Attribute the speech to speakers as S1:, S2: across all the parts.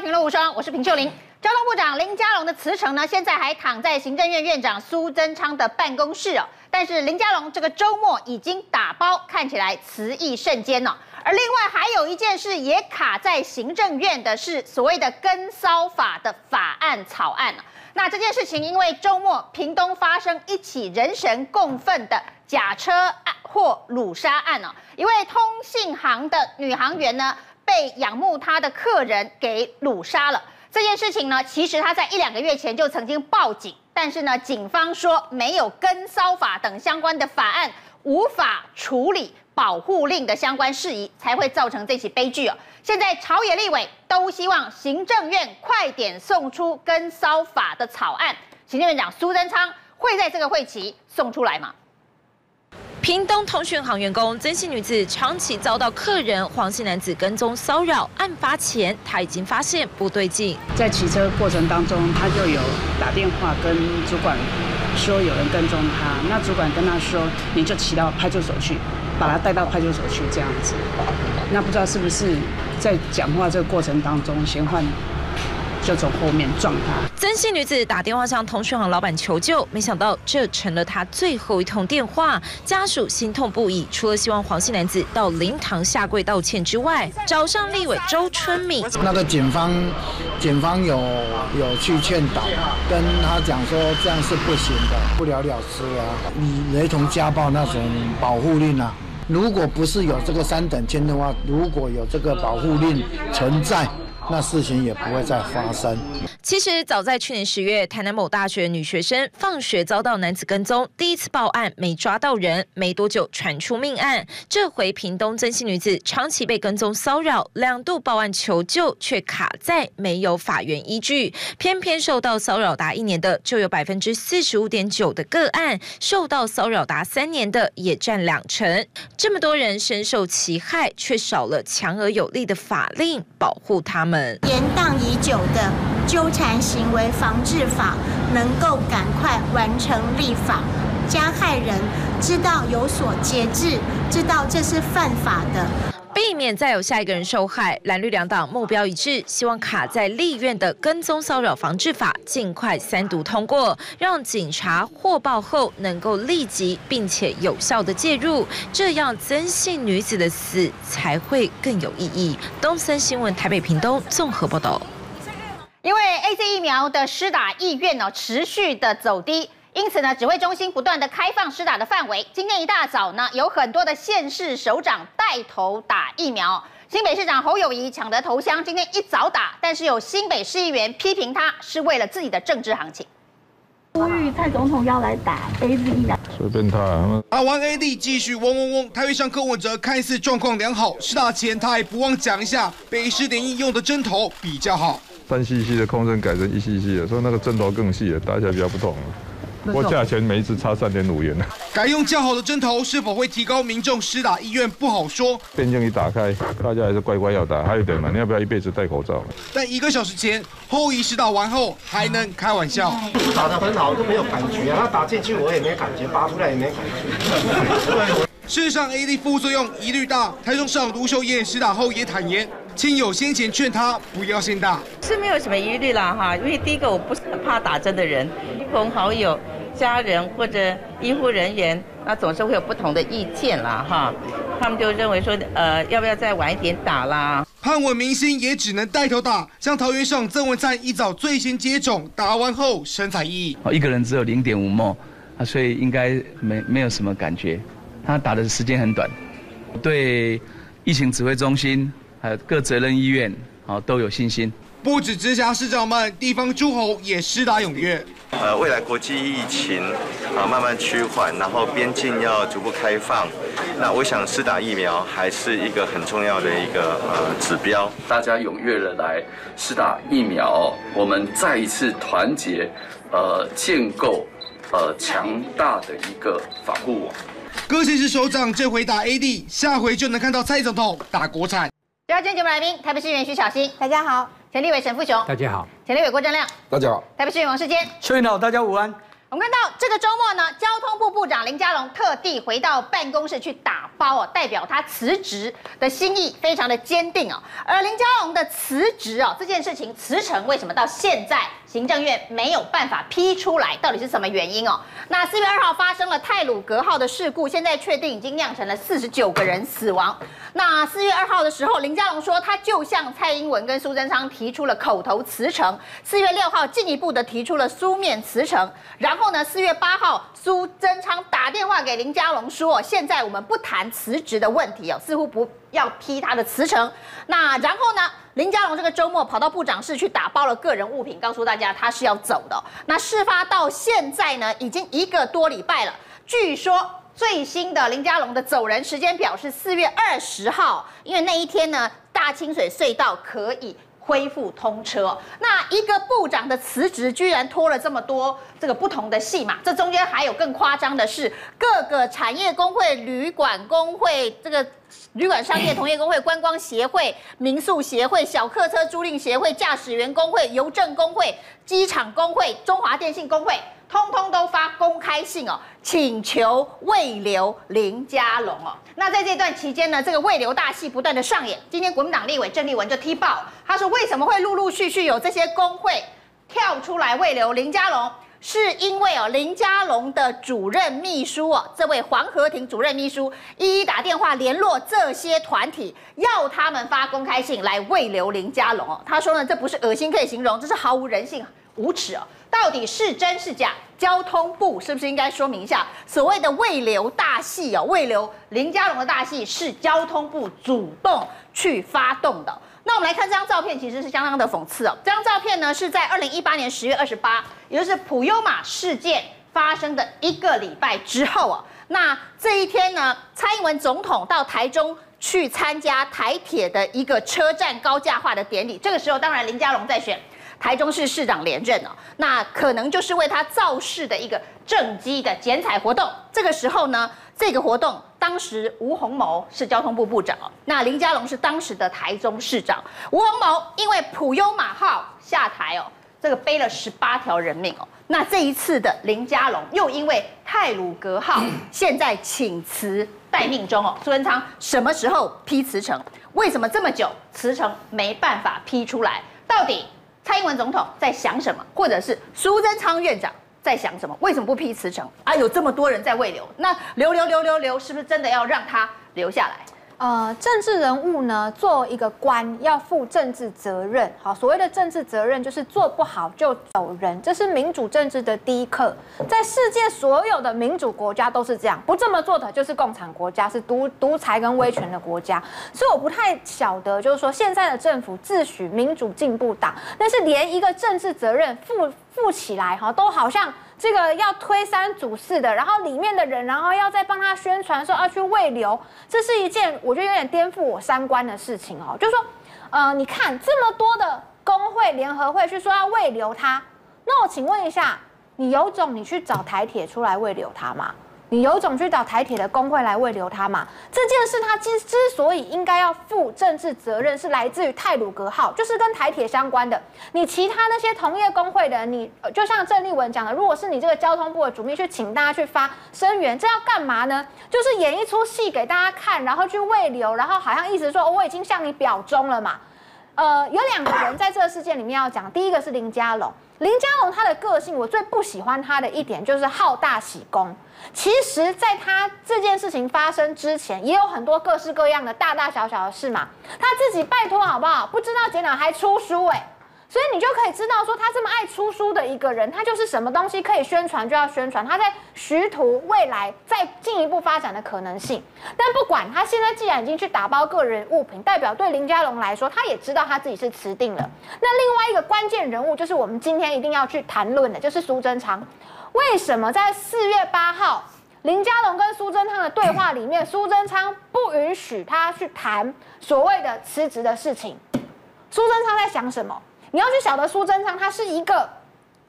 S1: 评论无双，我是平秀玲。交通部长林佳龙的辞呈呢，现在还躺在行政院院长苏贞昌的办公室哦。但是林佳龙这个周末已经打包，看起来辞意甚坚哦。而另外还有一件事也卡在行政院的是所谓的跟骚法的法案草案。那这件事情因为周末屏东发生一起人神共愤的假车案或掳杀案哦，一位通信行的女行员呢，被仰慕他的客人给掳杀了。这件事情呢，其实他在一两个月前就曾经报警，但是呢，警方说没有跟骚法等相关的法案，无法处理保护令的相关事宜，才会造成这起悲剧哦。现在朝野立委都希望行政院快点送出跟骚法的草案，行政院长苏贞昌会在这个会期送出来吗？
S2: 屏东通讯行员工曾姓女子长期遭到客人黄姓男子跟踪骚扰，案发前她已经发现不对劲，
S3: 在骑车过程当中，她就有打电话跟主管说有人跟踪她，那主管跟她说，你就骑到派出所去，把她带到派出所去这样子，那不知道是不是在讲话这个过程当中嫌犯。就从后面撞他。
S2: 曾姓女子打电话向通讯行老板求救，没想到这成了她最后一通电话。家属心痛不已，除了希望黄姓男子到灵堂下跪道歉之外，找上立委周春敏。
S4: 那个警方，警方有有去劝导，跟他讲说这样是不行的，不了了之啊，你雷同家暴那种保护令啊，如果不是有这个三等亲的话，如果有这个保护令存在。那事情也不会再发生。
S2: 其实早在去年十月，台南某大学女学生放学遭到男子跟踪，第一次报案没抓到人，没多久传出命案。这回屏东曾姓女子长期被跟踪骚扰，两度报案求救，却卡在没有法源依据。偏偏受到骚扰达一年的，就有百分之四十五点九的个案；受到骚扰达三年的，也占两成。这么多人深受其害，却少了强而有力的法令保护他们。
S5: 延宕已久的纠缠行为防治法能够赶快完成立法，加害人知道有所节制，知道这是犯法的，
S2: 避免再有下一个人受害。蓝绿两党目标一致，希望卡在立院的跟踪骚扰防治法尽快三读通过，让警察获报后能够立即并且有效的介入，这样曾姓女子的死才会更有意义。东森新闻台北屏东综合报道。
S1: 因为 AZ 疫苗的施打意愿呢持续的走低，因此呢指挥中心不断的开放施打的范围。今天一大早呢，有很多的县市首长带头打疫苗。新北市长侯友宜抢得头香，今天一早打，但是有新北市议员批评他是为了自己的政治行情。
S6: 呼吁蔡总统要来打 AZ 疫苗，
S7: 随便他。
S8: 打完 AD 继续嗡嗡嗡。台北上柯文哲看似状况良好，施打前他还不忘讲一下北市联医用的针头比较好。
S7: 三 cc 的空针改成一 cc 的，所以那个针头更细了，打起来比较不痛。不过价钱每一支差三点五元呢。
S8: 改用较好的针头是否会提高民众施打意愿不好说。
S7: 边境一打开，大家还是乖乖要打。还有点嘛，你要不要一辈子戴口罩？
S8: 但一个小时前后医施打完后还能开玩笑。
S9: 打得很好，都没有感觉啊。他打进去我也没感觉，拔出来也没感觉。
S8: 事实上，AD 副作用一律大。台中市长卢秀燕施打后也坦言。亲友先前劝他不要先打，
S10: 是没有什么疑虑啦哈，因为第一个我不是很怕打针的人，亲朋好友、家人或者医护人员，那总是会有不同的意见啦哈，他们就认为说，呃，要不要再晚一点打啦？
S8: 潘文明星也只能带头打，像桃园上曾文灿一早最先接种，打完后神采奕奕。
S11: 哦，一个人只有零点五 ml，啊，所以应该没没有什么感觉，他打的时间很短，对疫情指挥中心。还有各责任医院，好都有信心。
S8: 不止直辖市长们，地方诸侯也施打踊跃。
S12: 呃，未来国际疫情啊慢慢趋缓，然后边境要逐步开放，那我想施打疫苗还是一个很重要的一个呃指标。
S13: 大家踊跃的来施打疫苗，我们再一次团结，呃，建构呃强大的一个防护网。
S8: 各县市首长这回打 AD，下回就能看到蔡总统打国产。
S1: 第二间节目来宾，台北市议员徐小新，大家好；前立委沈富雄，
S14: 大家好；
S1: 前立委郭正亮，
S15: 大家好；
S1: 台北市议员王世坚，
S14: 邱院长，大家午安；
S1: 我们看到这个周末呢，交通部部长林佳龙特地回到办公室去打包哦，代表他辞职的心意非常的坚定哦。而林佳龙的辞职哦，这件事情辞呈为什么？到现在行政院没有办法批出来？到底是什么原因哦？那四月二号发生了泰鲁格号的事故，现在确定已经酿成了四十九个人死亡。那四月二号的时候，林佳龙说他就向蔡英文跟苏贞昌提出了口头辞呈，四月六号进一步的提出了书面辞呈，然后。后呢？四月八号，苏贞昌打电话给林佳龙说：“现在我们不谈辞职的问题哦，似乎不要批他的辞呈。”那然后呢？林佳龙这个周末跑到部长室去打包了个人物品，告诉大家他是要走的。那事发到现在呢，已经一个多礼拜了。据说最新的林佳龙的走人时间表是四月二十号，因为那一天呢，大清水隧道可以。恢复通车，那一个部长的辞职居然拖了这么多这个不同的戏码，这中间还有更夸张的是，各个产业工会、旅馆工会、这个旅馆商业同业工会、观光协会、民宿协会、小客车租赁协会、驾驶员工会、邮政工会、机场工会、中华电信工会。通通都发公开信哦，请求慰留林佳龙哦。那在这段期间呢，这个慰留大戏不断的上演。今天国民党立委郑丽文就踢爆，他说为什么会陆陆续续有这些工会跳出来慰留林佳龙？是因为哦，林佳龙的主任秘书哦，这位黄和庭主任秘书一一打电话联络这些团体，要他们发公开信来慰留林佳龙哦。他说呢，这不是恶心可以形容，这是毫无人性。无耻哦！到底是真是假？交通部是不是应该说明一下？所谓的未留大戏哦，未留林家龙的大戏是交通部主动去发动的。那我们来看这张照片，其实是相当的讽刺哦。这张照片呢是在二零一八年十月二十八，也就是普悠玛事件发生的一个礼拜之后哦。那这一天呢，蔡英文总统到台中去参加台铁的一个车站高架化的典礼。这个时候，当然林家龙在选。台中市市长连任哦，那可能就是为他造势的一个政绩的剪彩活动。这个时候呢，这个活动当时吴鸿谋是交通部部长哦，那林佳龙是当时的台中市长。吴鸿谋因为普悠玛号下台哦，这个背了十八条人命哦。那这一次的林佳龙又因为泰鲁格号 现在请辞待命中哦。苏文昌什么时候批辞呈？为什么这么久辞呈没办法批出来？到底？蔡英文总统在想什么，或者是苏贞昌院长在想什么？为什么不批辞呈啊？有这么多人在未留，那留留留留留，是不是真的要让他留下来？
S14: 呃，政治人物呢，做一个官要负政治责任。好，所谓的政治责任就是做不好就走人，这是民主政治的第一课。在世界所有的民主国家都是这样，不这么做的就是共产国家，是独独裁跟威权的国家。所以我不太晓得，就是说现在的政府自诩民主进步党，但是连一个政治责任负负起来哈，都好像。这个要推三阻四的，然后里面的人，然后要再帮他宣传说要去慰留，这是一件我觉得有点颠覆我三观的事情哦。就是说，呃，你看这么多的工会联合会去说要慰留他，那我请问一下，你有种你去找台铁出来慰留他吗？你有种去找台铁的工会来慰留他嘛？这件事他之之所以应该要负政治责任，是来自于泰鲁格号，就是跟台铁相关的。你其他那些同业工会的，你就像郑丽文讲的，如果是你这个交通部的主秘去请大家去发声援，这要干嘛呢？就是演一出戏给大家看，然后去慰留，然后好像意思说，我已经向你表忠了嘛。呃，有两个人在这个事件里面要讲，第一个是林佳龙。林佳龙他的个性，我最不喜欢他的一点就是好大喜功。其实，在他这件事情发生之前，也有很多各式各样的大大小小的事嘛。他自己拜托好不好？不知道检讨还出书哎。所以你就可以知道，说他这么爱出书的一个人，他就是什么东西可以宣传就要宣传，他在徐图未来再进一步发展的可能性。但不管他现在既然已经去打包个人物品，代表对林佳龙来说，他也知道他自己是辞定了。那另外一个关键人物，就是我们今天一定要去谈论的，就是苏贞昌。为什么在四月八号林佳龙跟苏贞昌的对话里面，苏贞昌不允许他去谈所谓的辞职的事情？苏贞昌在想什么？你要去晓得苏贞昌，他是一个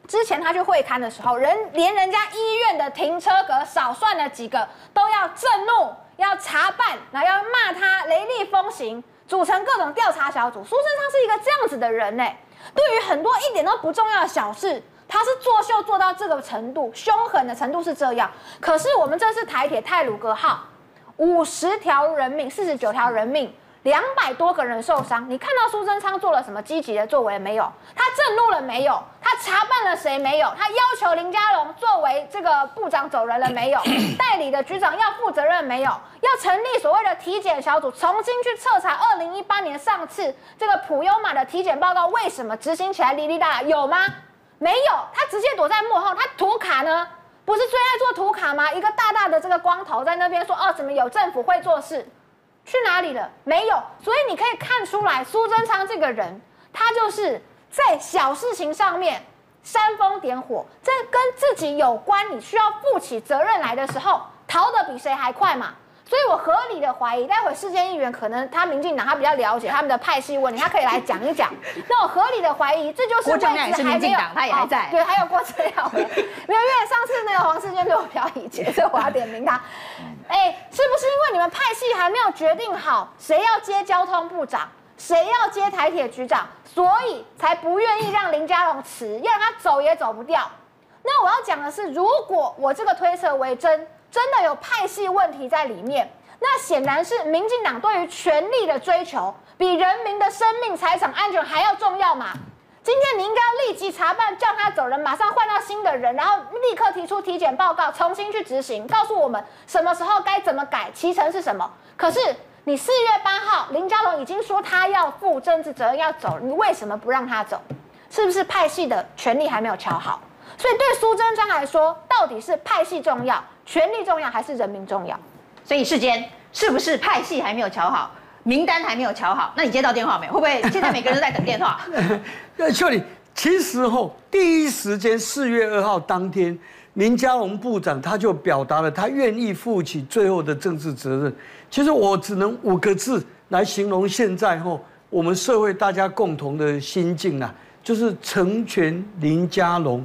S14: 之前他去会勘的时候，人连人家医院的停车格少算了几个，都要震怒，要查办，然后要骂他雷厉风行，组成各种调查小组。苏贞昌是一个这样子的人呢，对于很多一点都不重要的小事，他是作秀做到这个程度，凶狠的程度是这样。可是我们这是台铁泰鲁阁号，五十条人命，四十九条人命。两百多个人受伤，你看到苏贞昌做了什么积极的作为没有？他震怒了没有？他查办了谁没有？他要求林佳龙作为这个部长走人了没有？代理的局长要负责任没有？要成立所谓的体检小组，重新去彻查二零一八年上次这个普悠玛的体检报告为什么执行起来哩哩啦啦？有吗？没有，他直接躲在幕后，他图卡呢？不是最爱做图卡吗？一个大大的这个光头在那边说哦，怎么有政府会做事？去哪里了？没有，所以你可以看出来，苏贞昌这个人，他就是在小事情上面煽风点火，在跟自己有关，你需要负起责任来的时候，逃得比谁还快嘛。所以我合理的怀疑，待会世坚议员可能他民进党他比较了解他们的派系问题，他可以来讲一讲。那我合理的怀疑，这就是位置还没有，
S1: 他也还在，
S14: 对，还有郭正亮，没有，因为上次那个黄世坚对我表以前，所以我要点名他。哎，是不是因为你们派系还没有决定好谁要接交通部长，谁要接台铁局长，所以才不愿意让林佳龙辞，要让他走也走不掉？那我要讲的是，如果我这个推测为真。真的有派系问题在里面，那显然是民进党对于权力的追求比人民的生命财产安全还要重要嘛？今天你应该要立即查办，叫他走人，马上换到新的人，然后立刻提出体检报告，重新去执行，告诉我们什么时候该怎么改，其程是什么？可是你四月八号林佳龙已经说他要负政治责任要走，你为什么不让他走？是不是派系的权力还没有乔好？所以对苏贞昌来说，到底是派系重要？权力重要还是人民重要？
S1: 所以世间是不是派系还没有瞧好，名单还没有瞧好？那你接到电话没有？会不会现在每个人都在等电话？
S15: 呃，秀丽，其实后第一时间四月二号当天，林佳龙部长他就表达了他愿意负起最后的政治责任。其实我只能五个字来形容现在后我们社会大家共同的心境啊，就是成全林佳龙。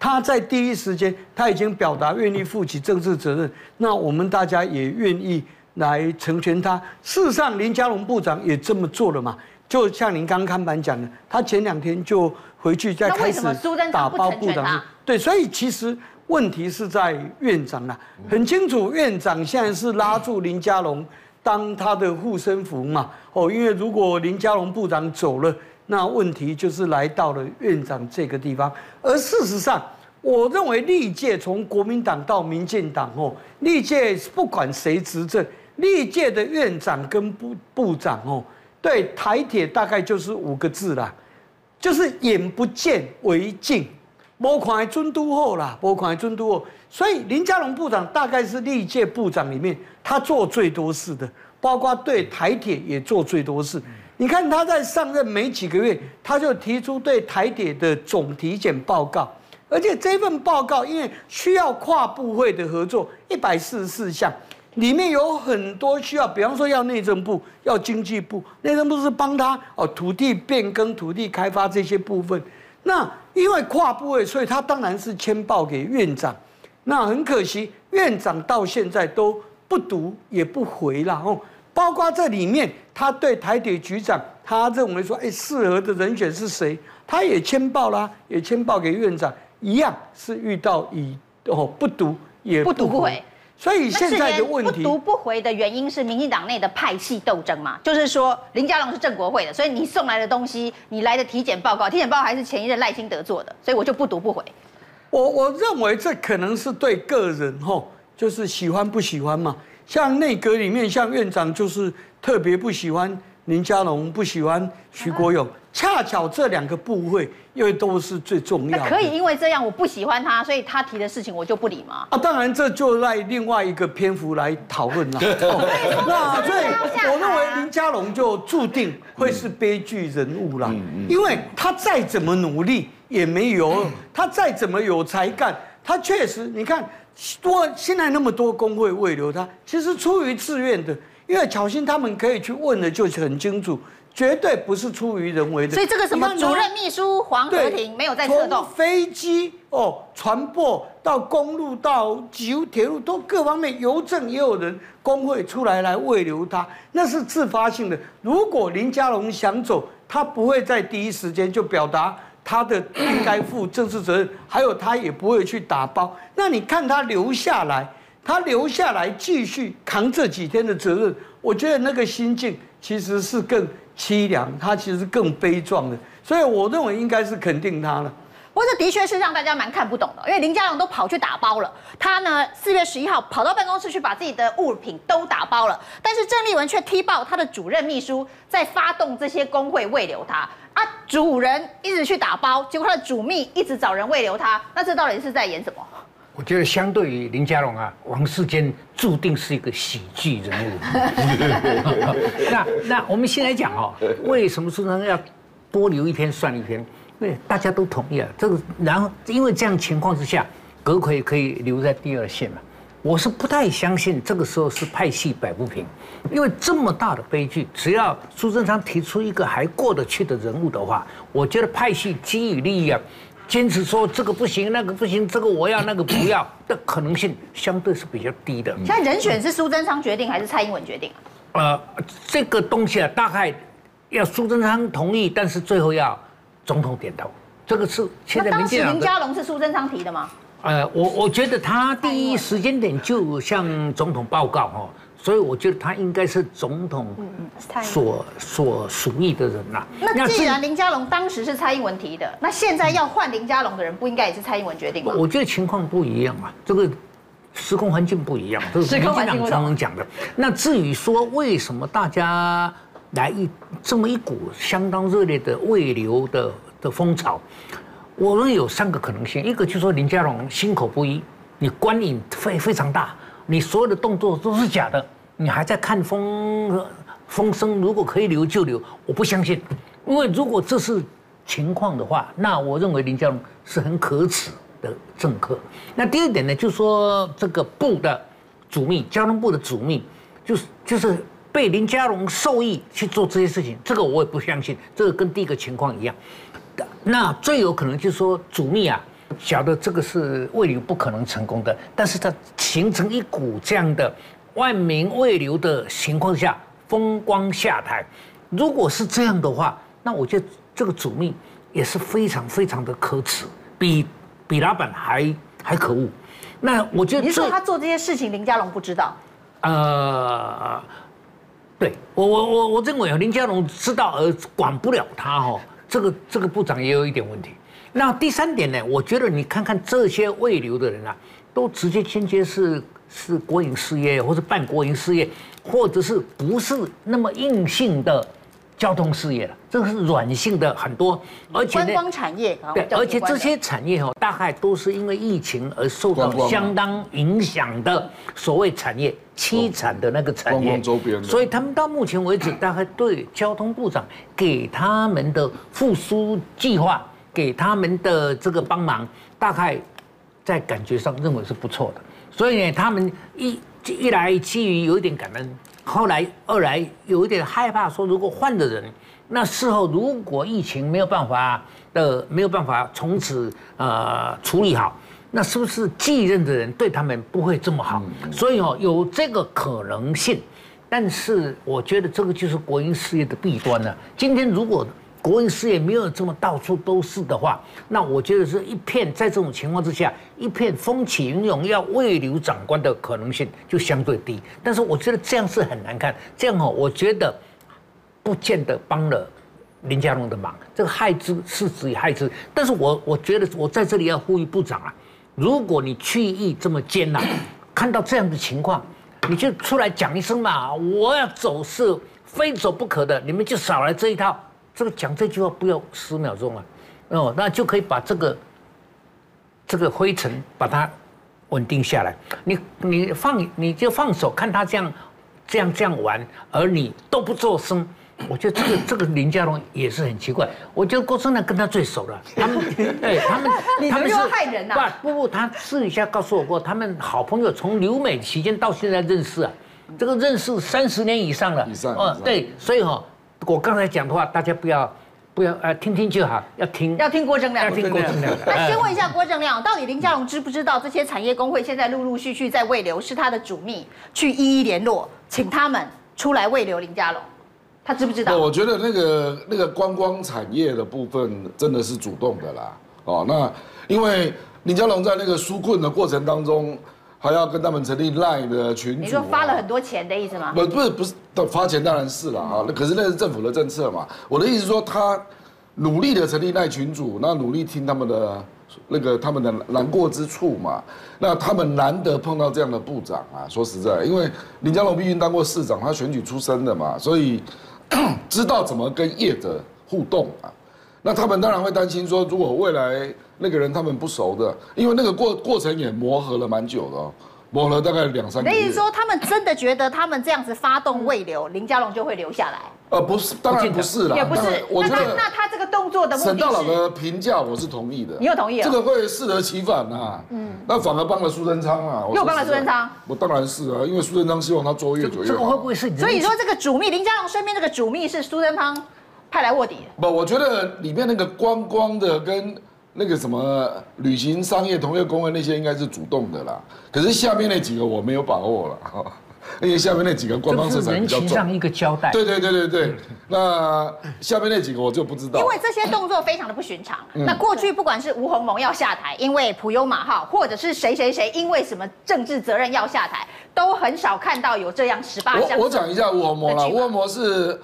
S15: 他在第一时间，他已经表达愿意负起政治责任，那我们大家也愿意来成全他。事实上，林佳龙部长也这么做了嘛？就像您刚刚看板讲的，他前两天就回去再开始打包部长。对，所以其实问题是在院长啊，很清楚，院长现在是拉住林佳龙当他的护身符嘛。哦，因为如果林佳龙部长走了。那问题就是来到了院长这个地方，而事实上，我认为历届从国民党到民进党哦，历届不管谁执政，历届的院长跟部部长哦，对台铁大概就是五个字啦，就是眼不见为净，无看准拄好啦，无看准拄好。所以林佳龙部长大概是历届部长里面他做最多事的，包括对台铁也做最多事。你看他在上任没几个月，他就提出对台铁的总体检报告，而且这份报告因为需要跨部会的合作，一百四十四项，里面有很多需要，比方说要内政部、要经济部，内政部是帮他哦土地变更、土地开发这些部分。那因为跨部会，所以他当然是签报给院长。那很可惜，院长到现在都不读也不回了哦。包括这里面，他对台铁局长，他认为说，哎，适合的人选是谁？他也签报啦，也签报给院长，一样是遇到以哦不读也不读不回。所以现在的问题，
S1: 不读不回的原因是民进党内的派系斗争嘛？就是说林佳龙是正国会的，所以你送来的东西，你来的体检报告，体检报告还是前一任赖清德做的，所以我就不读不回。
S15: 我我认为这可能是对个人吼，就是喜欢不喜欢嘛。像内阁里面，像院长就是特别不喜欢林佳龙，不喜欢徐国勇，恰巧这两个部会又都是最重要的。
S1: 可以因为这样我不喜欢他，所以他提的事情我就不理吗？
S15: 啊，当然这就在另外一个篇幅来讨论了。那所以我认为林佳龙就注定会是悲剧人物了，因为他再怎么努力也没有，他再怎么有才干，他确实你看。多现在那么多工会慰留他，其实出于自愿的，因为巧芯他们可以去问的就是很清楚，绝对不是出于人为的。
S1: 所以这个什么主任秘书黄和庭没有在策动。
S15: 飞机哦，船舶到公路到铁铁路都各方面，邮政也有人工会出来来慰留他，那是自发性的。如果林佳龙想走，他不会在第一时间就表达。他的应该负政治责任，还有他也不会去打包。那你看他留下来，他留下来继续扛这几天的责任，我觉得那个心境其实是更凄凉，他其实更悲壮的。所以我认为应该是肯定他了。
S1: 不过这的确是让大家蛮看不懂的，因为林佳龙都跑去打包了，他呢四月十一号跑到办公室去把自己的物品都打包了，但是郑丽文却踢爆他的主任秘书在发动这些工会慰留他啊，主人一直去打包，结果他的主秘一直找人喂留他，那这到底是在演什么？
S16: 我觉得相对于林家龙啊，王世坚注定是一个喜剧人物。那那我们先来讲哦，为什么说呢要多留一篇算一天？对，大家都同意啊。这个，然后因为这样情况之下，阁揆可以留在第二线嘛。我是不太相信这个时候是派系摆不平，因为这么大的悲剧，只要苏贞昌提出一个还过得去的人物的话，我觉得派系基于利益啊，坚持说这个不行，那个不行，这个我要，那个不要的可能性相对是比较低的。
S1: 现在人选是苏贞昌决定还是蔡英文决定啊？
S16: 呃，这个东西啊，大概要苏贞昌同意，但是最后要。总统点头，这个是现在民进党。
S1: 林佳龙是苏贞昌提的吗？
S16: 呃，我我觉得他第一时间点就向总统报告哈，所以我觉得他应该是总统所所属意的人呐。
S1: 那既然林佳龙当时是蔡英文提的，那现在要换林佳龙的人，不应该也是蔡英文决定吗？
S16: 我觉得情况不一样啊，这个时空环境不一样，这是民进党常常讲的。那至于说为什么大家？来一这么一股相当热烈的未流的的风潮，我们有三个可能性，一个就是说林佳龙心口不一，你官瘾非非常大，你所有的动作都是假的，你还在看风风声，如果可以留就留，我不相信，因为如果这是情况的话，那我认为林佳龙是很可耻的政客。那第二点呢，就是说这个部的主秘，交通部的主秘，就是就是。被林佳龙授意去做这些事情，这个我也不相信。这个跟第一个情况一样。那最有可能就是说，主秘啊，晓得这个是慰留不可能成功的，但是它形成一股这样的万民慰留的情况下，风光下台。如果是这样的话，那我觉得这个主秘也是非常非常的可耻，比比老板还还可恶。那我觉得
S1: 你说他做这些事情，林佳龙不知道？
S16: 呃。对我我我我认为啊，林佳龙知道而管不了他哈，这个这个部长也有一点问题。那第三点呢，我觉得你看看这些未留的人啊，都直接间接是是国营事业，或是办国营事业，或者是不是那么硬性的。交通事业了，这个是软性的很多，而且
S1: 观光产业
S16: 对，而且这些产业哦，大概都是因为疫情而受到相当影响的所谓产业凄惨的那个产业，周边，所以他们到目前为止，大概对交通部长给他们的复苏计划，给他们的这个帮忙，大概在感觉上认为是不错的，所以呢，他们一一来基于有一点感恩。后来，二来有一点害怕，说如果换的人，那事后如果疫情没有办法的没有办法从此呃处理好，那是不是继任的人对他们不会这么好？所以哦，有这个可能性，但是我觉得这个就是国营事业的弊端了。今天如果。国营事业没有这么到处都是的话，那我觉得是一片在这种情况之下，一片风起云涌要慰留长官的可能性就相对低。但是我觉得这样是很难看，这样哦，我觉得不见得帮了林佳龙的忙，这个害之是子以害之。但是我我觉得我在这里要呼吁部长啊，如果你去意这么艰难，看到这样的情况，你就出来讲一声嘛，我要走是非走不可的，你们就少来这一套。这个讲这句话不要十秒钟啊，哦，那就可以把这个这个灰尘把它稳定下来。你你放你就放手看他这样这样这样玩，而你都不做声，我觉得这个这个林家龙也是很奇怪。我觉得郭春亮跟他最熟了，他们对 他们他们是
S1: 害人呐。
S16: 不不不，他私底下告诉我过，他们好朋友从留美期间到现在认识啊，这个认识三十年以上了。以上。哦，对，所以哈。我刚才讲的话，大家不要不要呃听听就好，要听
S1: 要听郭正亮，
S16: 要听郭正亮。
S1: 那先问一下郭正亮，到底林佳龙知不知道这些产业工会现在陆陆续续在慰留，是他的主秘去一一联络，请他们出来慰留林佳龙？他知不知道？
S17: 我觉得那个那个观光产业的部分真的是主动的啦。哦，那因为林佳龙在那个纾困的过程当中，还要跟他们成立 LINE 的群组。
S1: 你说发了很多钱的意思吗？
S17: 不，不是，不是，发钱当然是了啊。那可是那是政府的政策嘛。我的意思是说，他努力的成立 LINE 群组，那努力听他们的那个他们的难过之处嘛。那他们难得碰到这样的部长啊。说实在，因为林佳龙毕竟当过市长，他选举出身的嘛，所以。知道怎么跟业者互动啊？那他们当然会担心说，如果未来那个人他们不熟的，因为那个过过程也磨合了蛮久的哦，磨了大概两三个月。
S1: 你意思说，他们真的觉得他们这样子发动未留，林佳龙就会留下来？
S17: 呃，不是，当然不是啦，
S1: 也不是。
S17: 我觉得
S1: 那那他这个动作的目的是，
S17: 沈大佬的评价我是同意的。
S1: 你有同意啊？
S17: 这个会适得其反呐。嗯。那反而帮了苏贞昌啊。
S1: 又帮了苏贞昌。
S17: 我当然是啊，因为苏贞昌希望他做越久越好。
S16: 这个会不会是你？
S1: 所以说这个主秘林佳龙身边这个主秘是苏贞昌派来卧底。
S17: 不，我觉得里面那个观光的跟那个什么旅行商业同业公会那些应该是主动的啦。可是下面那几个我没有把握了。因为下面那几个官方色彩比较重，
S16: 人情上一个交代。
S17: 对对对对对，那下面那几个我就不知道。
S1: 因为这些动作非常的不寻常。那过去不管是吴鸿蒙要下台，因为普悠玛号，或者是谁谁谁因为什么政治责任要下台，都很少看到有这样十八项。
S17: 我我讲一下吴鸿蒙啦，吴鸿蒙是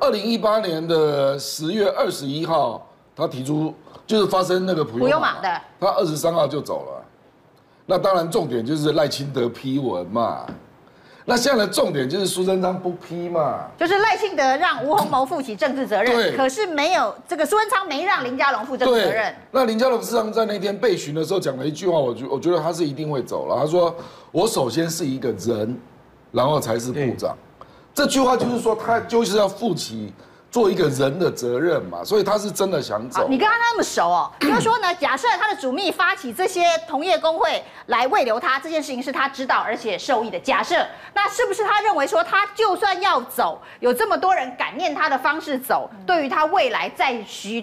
S17: 二零一八年的十月二十一号，他提出就是发生那个普悠玛的，他二十三号就走了。那当然重点就是赖清德批文嘛。那现在的重点就是苏贞昌不批嘛，
S1: 就是赖清德让吴鸿谋负起政治责任，对，可是没有这个苏贞昌没让林佳龙负政治责任。
S17: 那林佳龙事实上在那天被询的时候讲了一句话，我觉我觉得他是一定会走了。他说：“我首先是一个人，然后才是部长。”这句话就是说他就是要负起。做一个人的责任嘛，所以他是真的想走。
S1: 你跟他那么熟哦，就是说呢，假设他的主秘发起这些同业工会来慰留他，这件事情是他知道而且受益的。假设，那是不是他认为说，他就算要走，有这么多人感念他的方式走，对于他未来再徐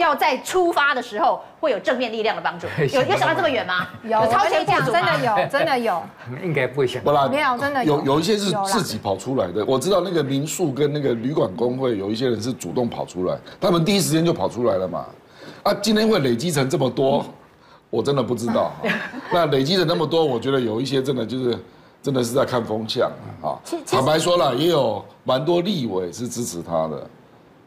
S1: 要在出发的时候，会有正面力量的帮助。有有想到这么远吗？
S14: 有，超前讲，真的有，真的有。
S16: 应该不会想。
S17: 不啦，
S14: 没有，真的有。
S17: 有有一些是自己跑出来的。我知道那个民宿跟那个旅馆工会有一些人是主动跑出来，他们第一时间就跑出来了嘛。啊，今天会累积成这么多，我真的不知道。那累积的那么多，我觉得有一些真的就是真的是在看风向啊。坦白说了，也有蛮多立委是支持他的。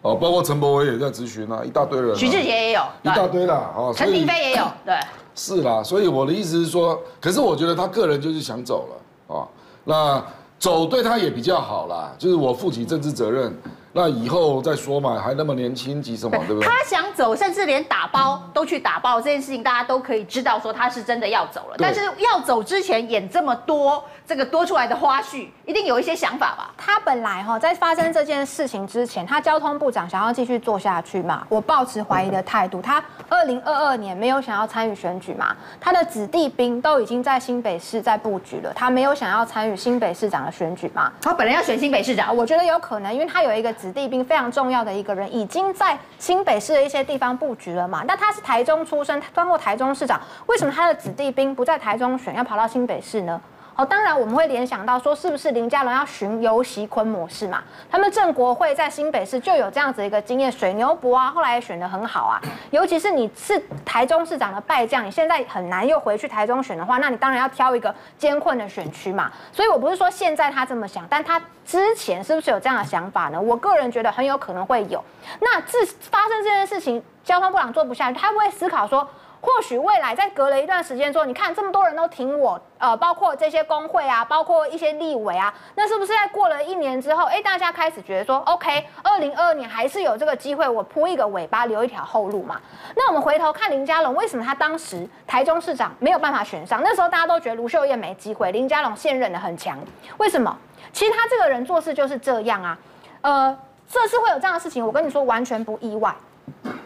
S17: 哦，包括陈柏惟也在质询啊，一大堆人。
S1: 徐志杰也有，
S17: 一大堆啦。哦，
S1: 陈廷飞也有，对。
S17: 是啦，所以我的意思是说，可是我觉得他个人就是想走了啊。那走对他也比较好啦，就是我负起政治责任。那以后再说嘛，还那么年轻，急什么？对不对？
S1: 他想走，甚至连打包都去打包这件事情，大家都可以知道，说他是真的要走了。但是要走之前演这么多这个多出来的花絮，一定有一些想法吧？
S14: 他本来哈在发生这件事情之前，他交通部长想要继续做下去嘛？我抱持怀疑的态度。他二零二二年没有想要参与选举嘛？他的子弟兵都已经在新北市在布局了，他没有想要参与新北市长的选举嘛？
S1: 他本来要选新北市长，
S14: 我觉得有可能，因为他有一个。子弟兵非常重要的一个人，已经在新北市的一些地方布局了嘛。那他是台中出生，当过台中市长，为什么他的子弟兵不在台中选，要跑到新北市呢？哦，当然我们会联想到说，是不是林佳龙要循游锡堃模式嘛？他们正国会在新北市就有这样子一个经验，水牛伯啊，后来也选得很好啊。尤其是你是台中市长的败将，你现在很难又回去台中选的话，那你当然要挑一个艰困的选区嘛。所以我不是说现在他这么想，但他之前是不是有这样的想法呢？我个人觉得很有可能会有。那自发生这件事情，交通部长做不下去，他不会思考说？或许未来在隔了一段时间之后，你看这么多人都挺我，呃，包括这些工会啊，包括一些立委啊，那是不是在过了一年之后，哎，大家开始觉得说，OK，二零二二年还是有这个机会，我铺一个尾巴，留一条后路嘛？那我们回头看林佳龙，为什么他当时台中市长没有办法选上？那时候大家都觉得卢秀燕没机会，林佳龙现任的很强，为什么？其实他这个人做事就是这样啊，呃，这次会有这样的事情，我跟你说完全不意外。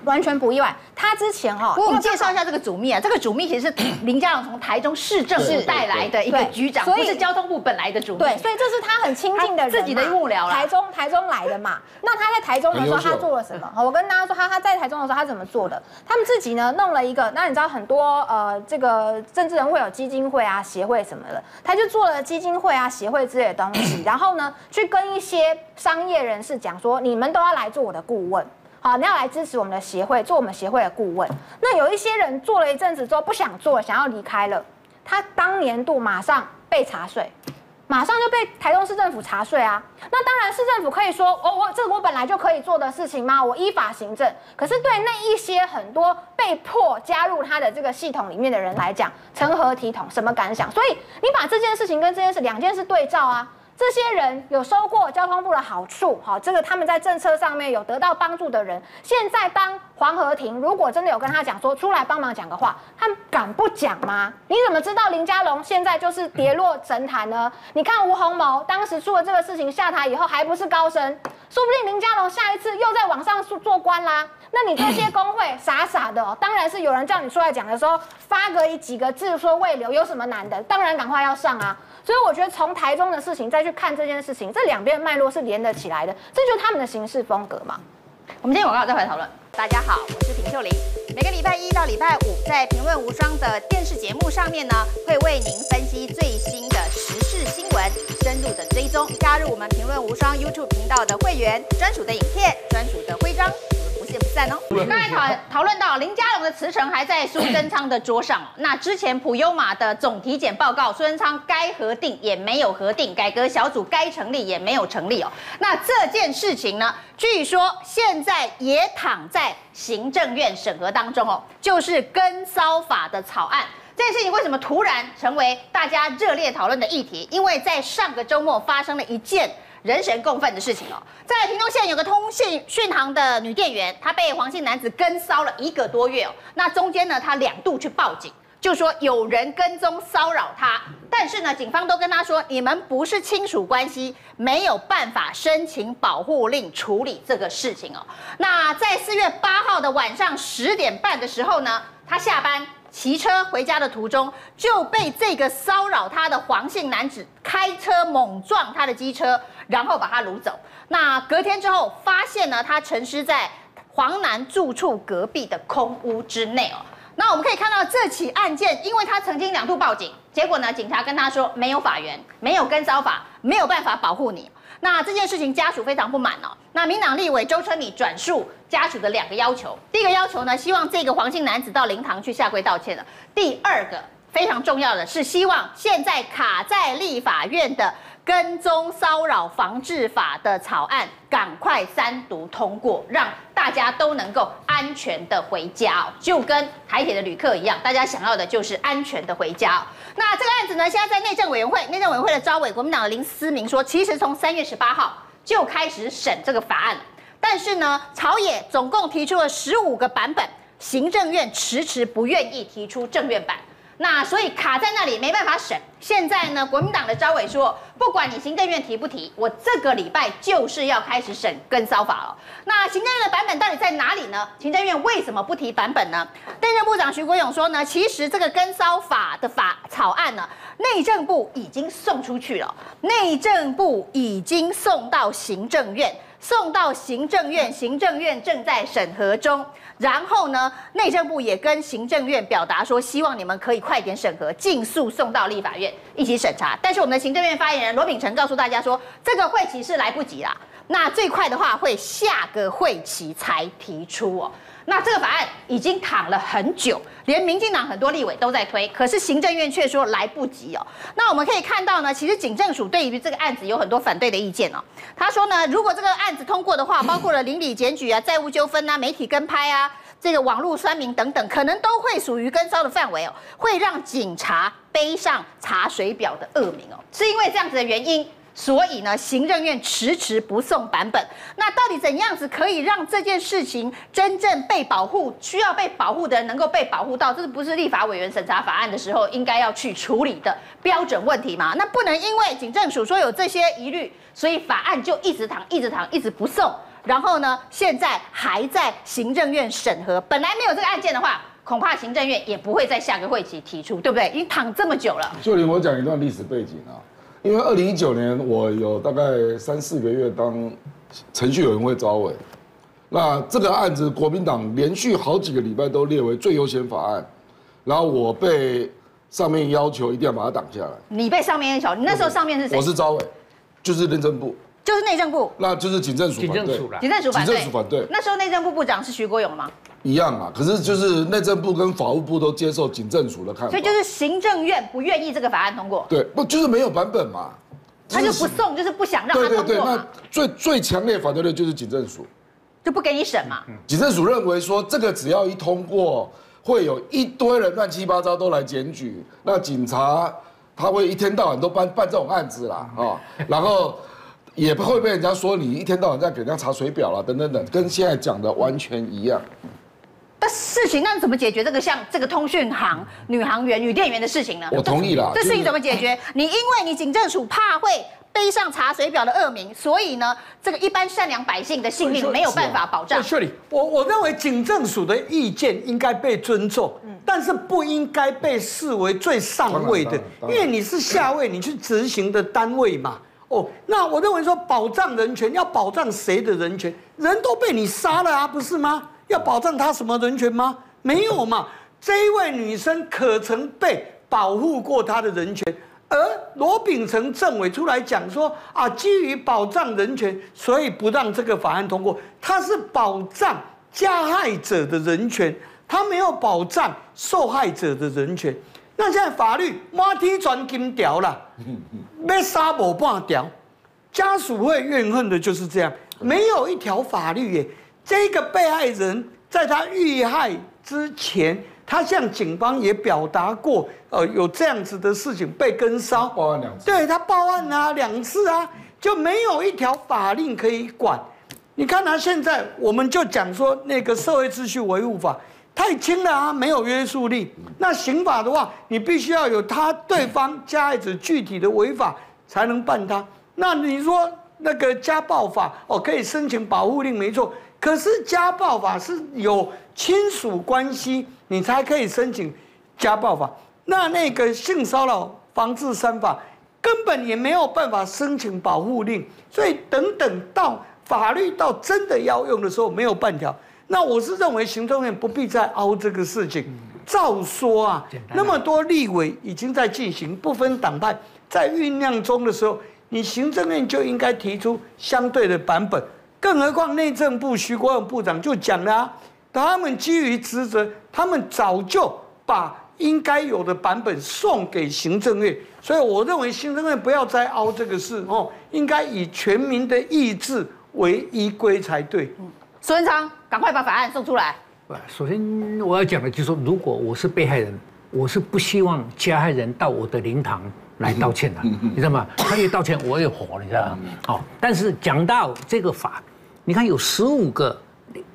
S14: 完全不意外。他之前哈，
S1: 我们介绍一下这个主秘啊，这个主秘其实是林佳龙从台中市政府带来的一个局长，所以是交通部本来的主秘。
S14: 对，所以这是他很亲近的人，
S1: 自己的幕僚。
S14: 台中台中来的嘛，那他在台中的时候他做了什么？我跟大家说，他他在台中的时候他怎么做的？他们自己呢弄了一个，那你知道很多呃这个政治人会有基金会啊协会什么的，他就做了基金会啊协会之类的东西，然后呢去跟一些商业人士讲说，你们都要来做我的顾问。好，你要来支持我们的协会，做我们协会的顾问。那有一些人做了一阵子之后不想做，想要离开了，他当年度马上被查税，马上就被台中市政府查税啊。那当然市政府可以说，哦，我这我本来就可以做的事情吗？我依法行政。可是对那一些很多被迫加入他的这个系统里面的人来讲，成何体统？什么感想？所以你把这件事情跟这件事两件事对照啊。这些人有收过交通部的好处，好，这个他们在政策上面有得到帮助的人，现在当黄和庭如果真的有跟他讲说出来帮忙讲个话，他们敢不讲吗？你怎么知道林佳龙现在就是跌落神坛呢？你看吴鸿谋当时出了这个事情下台以后还不是高升，说不定林佳龙下一次又在网上做官啦。那你这些工会傻傻的，当然是有人叫你出来讲的时候发个几个字说未留有什么难的？当然赶快要上啊。所以我觉得从台中的事情再去看这件事情，这两边脉络是连得起来的，这就是他们的行事风格嘛。
S1: 我们今天广告再回来讨论。大家好，我是平秀玲。每个礼拜一到礼拜五，在《评论无双》的电视节目上面呢，会为您分析最新的时事新闻，入的追踪。加入我们《评论无双》YouTube 频道的会员，专属的影片，专属的徽章。我们不见不散哦。刚才讨讨论到林佳龙的辞呈还在苏贞昌的桌上哦，那之前普悠玛的总体检报告，苏贞昌该核定也没有核定，改革小组该成立也没有成立哦。那这件事情呢，据说现在也躺在行政院审核当中哦，就是跟骚法的草案。这件事情为什么突然成为大家热烈讨论的议题？因为在上个周末发生了一件。人神共愤的事情哦，在屏东县有个通信讯行的女店员，她被黄姓男子跟骚了一个多月哦。那中间呢，她两度去报警，就说有人跟踪骚扰她。但是呢，警方都跟她说，你们不是亲属关系，没有办法申请保护令处理这个事情哦。那在四月八号的晚上十点半的时候呢，她下班。骑车回家的途中，就被这个骚扰他的黄姓男子开车猛撞他的机车，然后把他掳走。那隔天之后，发现呢，他陈尸在黄男住处隔壁的空屋之内哦。那我们可以看到这起案件，因为他曾经两度报警，结果呢，警察跟他说没有法源，没有跟骚法，没有办法保护你。那这件事情家属非常不满哦。那民党立委周春米转述家属的两个要求，第一个要求呢，希望这个黄姓男子到灵堂去下跪道歉了。第二个非常重要的是，希望现在卡在立法院的。跟踪骚扰防治法的草案赶快三读通过，让大家都能够安全的回家，就跟台铁的旅客一样，大家想要的就是安全的回家。那这个案子呢，现在在内政委员会，内政委员会的召委国民党的林思明说，其实从三月十八号就开始审这个法案，但是呢，朝野总共提出了十五个版本，行政院迟迟不愿意提出政院版。那所以卡在那里没办法审。现在呢，国民党的招委说，不管你行政院提不提，我这个礼拜就是要开始审跟骚法了。那行政院的版本到底在哪里呢？行政院为什么不提版本呢？内政部长徐国勇说呢，其实这个跟骚法的法草案呢，内政部已经送出去了，内政部已经送到行政院，送到行政院，行政院正在审核中。然后呢，内政部也跟行政院表达说，希望你们可以快点审核，尽速送到立法院一起审查。但是我们的行政院发言人罗秉成告诉大家说，这个会期是来不及啦，那最快的话会下个会期才提出哦。那这个法案已经躺了很久，连民进党很多立委都在推，可是行政院却说来不及哦。那我们可以看到呢，其实警政署对于这个案子有很多反对的意见哦。他说呢，如果这个案子通过的话，包括了邻里检举啊、债务纠纷啊、媒体跟拍啊、这个网络酸民等等，可能都会属于跟骚的范围哦，会让警察背上查水表的恶名哦。是因为这样子的原因。所以呢，行政院迟迟不送版本，那到底怎样子可以让这件事情真正被保护，需要被保护的人能够被保护到？这是不是立法委员审查法案的时候应该要去处理的标准问题吗？那不能因为警政署说有这些疑虑，所以法案就一直躺、一直躺、一直不送。然后呢，现在还在行政院审核。本来没有这个案件的话，恐怕行政院也不会在下个会期提出，对不对？已经躺这么久了。
S17: 秀玲，我讲一段历史背景啊，因为二零一九年我有大概三四个月当程序委员会招委，那这个案子国民党连续好几个礼拜都列为最优先法案，然后我被上面要求一定要把它挡下来。
S1: 你被上面要求，你那时候上面是谁？
S17: 我是招委，就是内政部。
S1: 就是内政部，
S17: 那就是警政署
S1: 警政署反对，
S17: 警政署反对。
S1: 那时候内政部部长是徐国勇吗？
S17: 一样啊，可是就是内政部跟法务部都接受警政署的看法，
S1: 所以就是行政院不愿意这个法案通过。
S17: 对，不就是没有版本嘛？
S1: 他就不送，就是不想让他通过。
S17: 对对对，那最最强烈反对的就是警政署，
S1: 就不给你审嘛。
S17: 警政署认为说这个只要一通过，会有一堆人乱七八糟都来检举，那警察他会一天到晚都办办这种案子啦啊，然后。也不会被人家说你一天到晚在给人家查水表了，等等等，跟现在讲的完全一样。
S1: 但事情那怎么解决这个像这个通讯行女行员、女店员的事情呢？
S17: 我同意了。
S1: 这事情怎么解决？你因为你警政署怕会背上查水表的恶名，所以呢，这个一般善良百姓的性命没有办法保障。
S15: 我我认为警政署的意见应该被尊重，但是不应该被视为最上位的，因为你是下位，你去执行的单位嘛。哦，那我认为说保障人权要保障谁的人权？人都被你杀了啊，不是吗？要保障他什么人权吗？没有嘛。这一位女生可曾被保护过她的人权？而罗秉成政委出来讲说啊，基于保障人权，所以不让这个法案通过。他是保障加害者的人权，他没有保障受害者的人权。那现在法律马蹄传金条了，被杀无半条，家属会怨恨的就是这样。没有一条法律耶，这个被害人在他遇害之前，他向警方也表达过，呃，有这样子的事情被跟梢，
S17: 报案两次，
S15: 对他报案啊两次啊，就没有一条法令可以管。你看他现在，我们就讲说那个社会秩序维护法。太轻了啊，没有约束力。那刑法的话，你必须要有他对方加害者具体的违法才能办他。那你说那个家暴法哦，可以申请保护令，没错。可是家暴法是有亲属关系，你才可以申请家暴法。那那个性骚扰防治三法根本也没有办法申请保护令。所以等等到法律到真的要用的时候，没有半条。那我是认为行政院不必再凹这个事情，照说啊，那么多立委已经在进行，不分党派在酝酿中的时候，你行政院就应该提出相对的版本。更何况内政部徐国勇部长就讲了啊，他们基于职责，他们早就把应该有的版本送给行政院，所以我认为行政院不要再凹这个事哦，应该以全民的意志为依归才对。
S1: 苏文昌，赶快把法案送出来。
S16: 首先我要讲的就是说，如果我是被害人，我是不希望加害人到我的灵堂来道歉的，你知道吗？他一道歉，我也火，你知道吗？好，但是讲到这个法，你看有十五个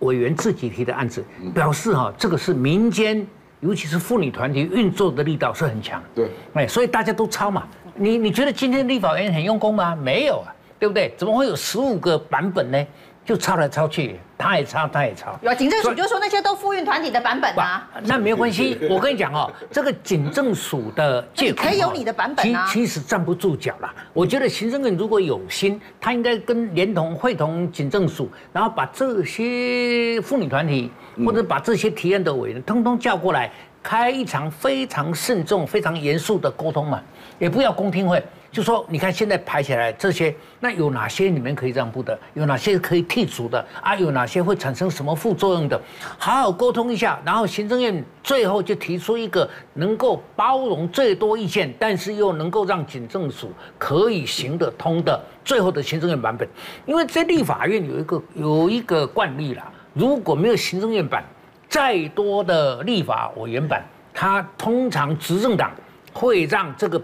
S16: 委员自己提的案子，表示哈，这个是民间，尤其是妇女团体运作的力道是很强。
S17: 对，
S16: 哎，所以大家都抄嘛。你你觉得今天立法委员很用功吗？没有啊，对不对？怎么会有十五个版本呢？就抄来抄去，他也抄，他也抄。
S1: 有警政署就说那些都妇运团体的版本啊，
S16: 那没有关系。我跟你讲哦，这个警政署的借口
S1: 可以有你的版本啊，
S16: 其实站不住脚了。我觉得行政院如果有心，他应该跟连同会同警政署，然后把这些妇女团体或者把这些提案的委员通通叫过来，开一场非常慎重、非常严肃的沟通嘛，也不要公听会。就说你看现在排起来这些，那有哪些你们可以让步的？有哪些可以剔除的？啊，有哪些会产生什么副作用的？好好沟通一下，然后行政院最后就提出一个能够包容最多意见，但是又能够让警政署可以行得通的最后的行政院版本。因为在立法院有一个有一个惯例啦，如果没有行政院版，再多的立法委员版，它通常执政党会让这个。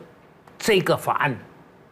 S16: 这个法案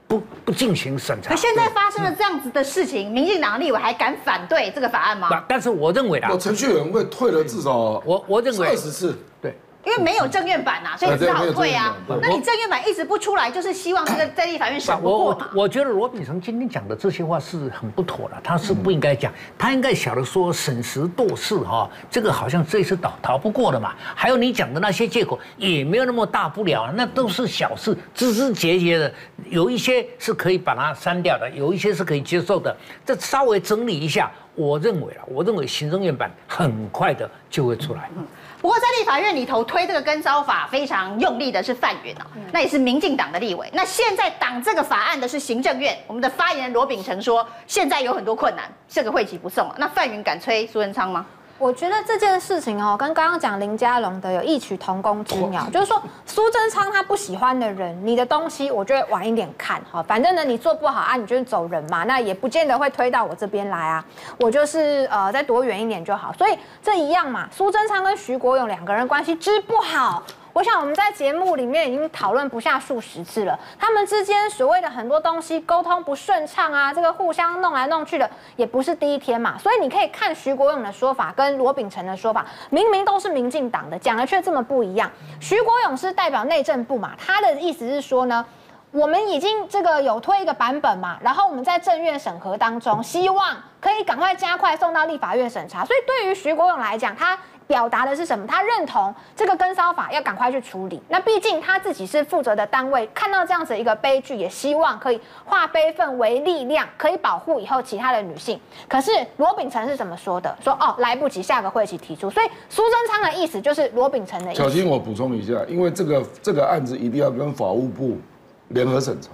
S16: 不不进行审查。
S1: 可现在发生了这样子的事情，民进党立委还敢反对这个法案吗？
S16: 但是我认为啊，
S17: 我程序委员会退了至少
S16: 我我认为
S17: 二十次。
S16: 对，
S1: 因为没有正院版呐，所以只好退啊。那你正院版一直不出来，就是希望这个在立法院审不过嘛。
S16: 我我觉得罗秉成今天讲的这些话是很不妥的，他是不应该讲，他应该晓得说审时度势哈，这个好像这次逃逃不过了嘛。还有你讲的那些借口也没有那么大不了，那都是小事，枝枝节节的，有一些是可以把它删掉的，有一些是可以接受的，这稍微整理一下。我认为啊，我认为行政院版很快的就会出来。
S1: 嗯，不过在立法院里头推这个跟招法非常用力的是范云哦，那也是民进党的立委。那现在挡这个法案的是行政院，我们的发言人罗秉成说，现在有很多困难，这个会期不送了。那范云敢催苏贞昌吗？
S14: 我觉得这件事情哦，跟刚刚讲林家龙的有异曲同工之妙，就是说苏贞昌他不喜欢的人，你的东西我就会晚一点看哈，反正呢你做不好啊，你就是走人嘛，那也不见得会推到我这边来啊，我就是呃再躲远一点就好，所以这一样嘛，苏贞昌跟徐国勇两个人关系之不好。我想我们在节目里面已经讨论不下数十次了，他们之间所谓的很多东西沟通不顺畅啊，这个互相弄来弄去的，也不是第一天嘛。所以你可以看徐国勇的说法跟罗秉成的说法，明明都是民进党的，讲的却这么不一样。徐国勇是代表内政部嘛，他的意思是说呢，我们已经这个有推一个版本嘛，然后我们在正院审核当中，希望可以赶快加快送到立法院审查。所以对于徐国勇来讲，他。表达的是什么？他认同这个跟骚法要赶快去处理。那毕竟他自己是负责的单位，看到这样子一个悲剧，也希望可以化悲愤为力量，可以保护以后其他的女性。可是罗秉成是怎么说的？说哦，来不及，下个会期提出。所以苏贞昌的意思就是罗秉成的意思。
S17: 小心我补充一下，因为这个这个案子一定要跟法务部联合审查。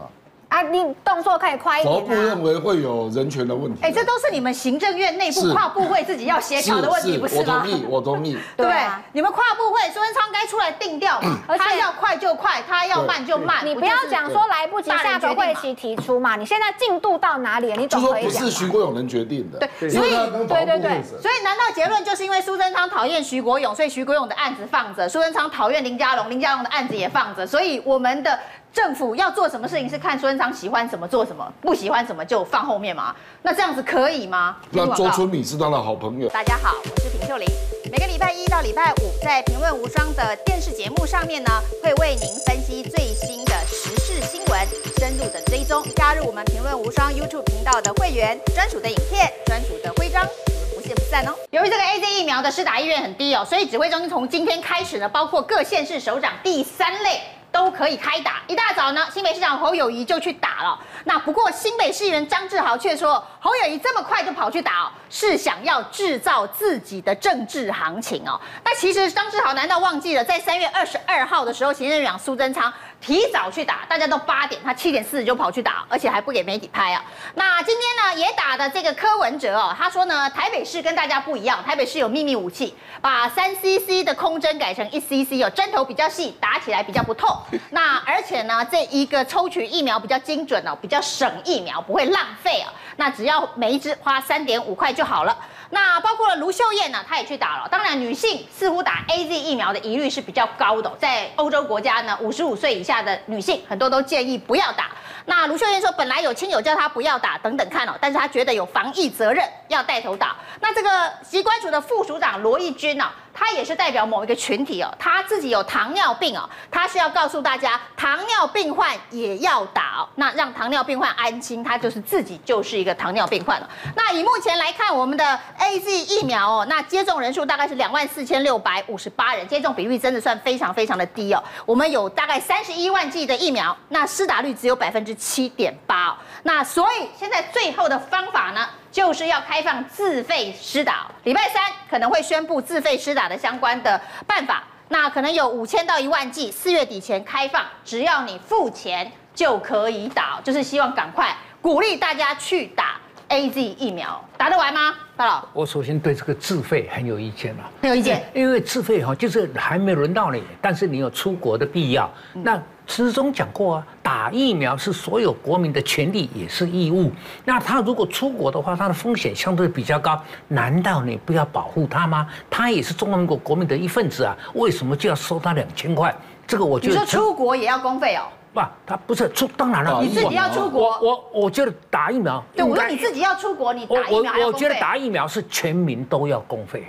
S14: 啊，你动作可以快一点。
S17: 法务部认为会有人权的问题。
S1: 哎，这都是你们行政院内部跨部会自己要协调的问题，不是吗？
S17: 我同意，我同意。
S1: 对，你们跨部会，苏贞昌该出来定调嘛。他要快就快，他要慢就慢。
S14: 你不要讲说来不及，下个会期提出嘛。你现在进度到哪里了？你总可以讲。
S17: 就说不是徐国勇能决定的。
S1: 对，所以对对对，所以难道结论就是因为苏贞昌讨厌徐国勇，所以徐国勇的案子放着；苏贞昌讨厌林佳龙，林佳龙的案子也放着。所以我们的。政府要做什么事情是看苏贞昌喜欢什么做什么，不喜欢什么就放后面嘛？那这样子可以吗？
S17: 那周春米是他的好朋友。
S1: 大家好，我是平秀玲。每个礼拜一到礼拜五，在《评论无双》的电视节目上面呢，会为您分析最新的时事新闻，深入的追踪。加入我们《评论无双》YouTube 频道的会员，专属的影片、专属的徽章，我们不见不散哦。由于这个 AZ 疫苗的施打意愿很低哦，所以指挥中心从今天开始呢，包括各县市首长第三类。都可以开打。一大早呢，新北市长侯友谊就去打了。那不过新北市议员张志豪却说，侯友谊这么快就跑去打哦，是想要制造自己的政治行情哦。那其实张志豪难道忘记了，在三月二十二号的时候，行政院长苏贞昌提早去打，大家都八点，他七点四十就跑去打，而且还不给媒体拍啊。那今天呢，也打的这个柯文哲哦，他说呢，台北市跟大家不一样，台北市有秘密武器，把三 CC 的空针改成一 CC 哦，针头比较细，打起来比较不痛。那而且呢，这一个抽取疫苗比较精准哦，比较省疫苗，不会浪费啊。那只要每一支花三点五块就好了。那包括了卢秀燕呢，她也去打了。当然，女性似乎打 AZ 疫苗的疑虑是比较高的，在欧洲国家呢，五十五岁以下的女性很多都建议不要打。那卢秀燕说，本来有亲友叫她不要打，等等看哦，但是她觉得有防疫责任，要带头打。那这个疾管署的副署长罗义军呢？他也是代表某一个群体哦，他自己有糖尿病哦，他是要告诉大家，糖尿病患也要打哦，那让糖尿病患安心，他就是自己就是一个糖尿病患了。那以目前来看，我们的 AZ 疫苗哦，那接种人数大概是两万四千六百五十八人，接种比率真的算非常非常的低哦。我们有大概三十一万剂的疫苗，那施打率只有百分之七点八哦。那所以现在最后的方法呢？就是要开放自费施打，礼拜三可能会宣布自费施打的相关的办法。那可能有五千到一万剂，四月底前开放，只要你付钱就可以打，就是希望赶快鼓励大家去打 AZ 疫苗，打得完吗？大佬，
S16: 我首先对这个自费很有意见了，
S1: 很有意见，
S16: 因为自费哈，就是还没轮到你，但是你有出国的必要，那。师中讲过啊，打疫苗是所有国民的权利，也是义务。那他如果出国的话，他的风险相对比较高。难道你不要保护他吗？他也是中华民国国民的一份子啊，为什么就要收他两千块？这个我觉得。
S1: 你说出国也要公费哦？
S16: 不，他不是出，当然了，
S1: 你自己要出国。
S16: 我我，我觉得打疫苗。
S1: 对，我说你自己要出国，你打疫苗
S16: 我觉得打疫苗是全民都要公费，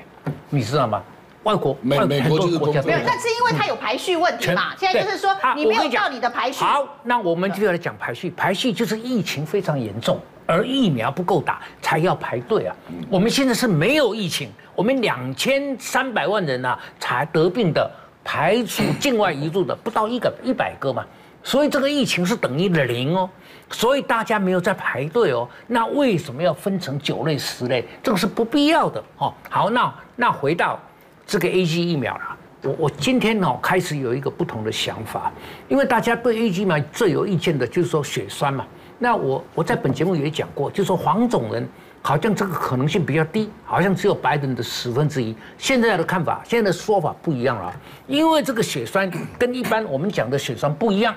S16: 你知道吗？外国
S17: 美美国就是
S1: 没有，那是因为它有排序问题嘛。现在就是说你没有照你的排序。
S16: 好，那我们就要来讲排序。排序就是疫情非常严重，而疫苗不够打才要排队啊。我们现在是没有疫情，我们两千三百万人啊才得病的，排除境外移入的不到一个一百个嘛。所以这个疫情是等于零哦，所以大家没有在排队哦。那为什么要分成九类十类？这个是不必要的哦。好，那那回到。这个 A G 疫苗啦，我我今天哦开始有一个不同的想法，因为大家对 A G 疫苗最有意见的就是说血栓嘛。那我我在本节目也讲过，就是说黄种人好像这个可能性比较低，好像只有白人的十分之一。现在的看法，现在的说法不一样了，因为这个血栓跟一般我们讲的血栓不一样，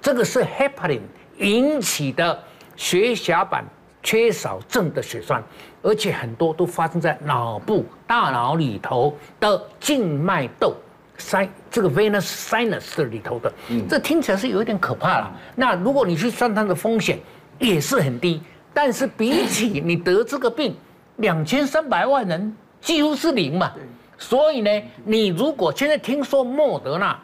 S16: 这个是 heparin 引起的血小板缺少症的血栓。而且很多都发生在脑部、大脑里头的静脉窦塞，这个 venous sinus 的里头的，嗯，这听起来是有一点可怕了。那如果你去算它的风险，也是很低，但是比起你得这个病，两千三百万人几乎是零嘛。所以呢，你如果现在听说莫德纳，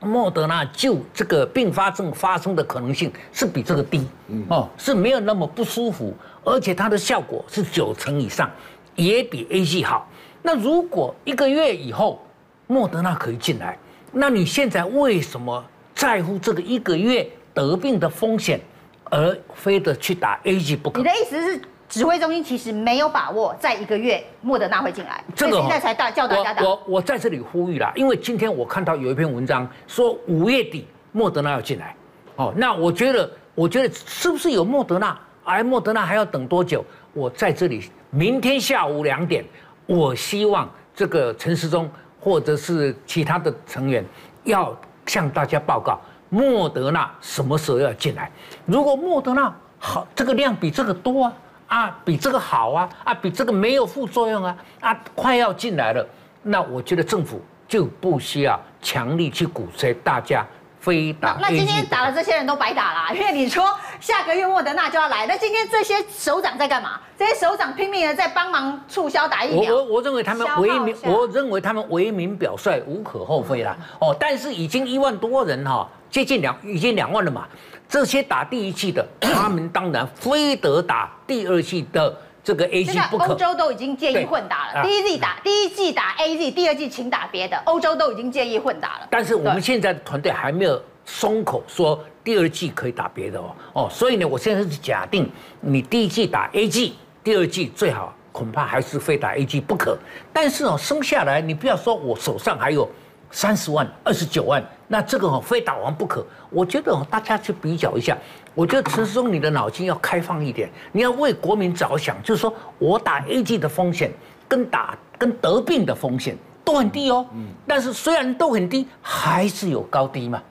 S16: 莫德纳就这个并发症发生的可能性是比这个低，哦，是没有那么不舒服。而且它的效果是九成以上，也比 A G 好。那如果一个月以后莫德纳可以进来，那你现在为什么在乎这个一个月得病的风险，而非得去打 A G 不可？
S1: 你的意思是指挥中心其实没有把握在一个月莫德纳会进来，这个现在才大叫大家打。
S16: 我我，我在这里呼吁啦，因为今天我看到有一篇文章说五月底莫德纳要进来，哦，那我觉得我觉得是不是有莫德纳？而莫德纳还要等多久？我在这里，明天下午两点，我希望这个陈时中或者是其他的成员要向大家报告，莫德纳什么时候要进来？如果莫德纳好，这个量比这个多啊，啊，比这个好啊，啊，比这个没有副作用啊，啊，快要进来了，那我觉得政府就不需要强力去鼓吹大家。非打
S1: 那今天打了这些人都白打了，因为你说下个月莫德纳就要来，那今天这些首长在干嘛？这些首长拼命的在帮忙促销打疫苗。
S16: 我我认为他们为民，我认为他们为民表率无可厚非啦。哦，但是已经一万多人哈，接近两已经两万了嘛。这些打第一季的，他们当然非得打第二季的这个 A G 不可。
S1: 欧洲都已经建议混打了，第一季打第一季打 A Z，第二季请打别的。欧洲都已经建议混打了。
S16: 但是我们现在的团队还没有松口说第二季可以打别的哦哦，所以呢，我现在是假定你第一季打 A G，第二季最好恐怕还是非打 A G 不可。但是哦，生下来你不要说我手上还有三十万、二十九万，那这个哦非打完不可。我觉得哦，大家去比较一下。我觉得陈时中你的脑筋要开放一点，你要为国民着想，就是说我打 A G 的风险跟打跟得病的风险都很低哦。嗯。但是虽然都很低，还是有高低嘛，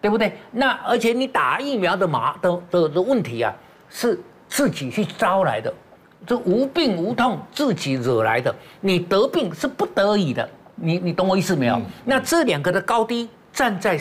S16: 对不对？那而且你打疫苗的麻的的的问题啊，是自己去招来的，这无病无痛自己惹来的。你得病是不得已的，你你懂我意思没有？嗯。那这两个的高低，站在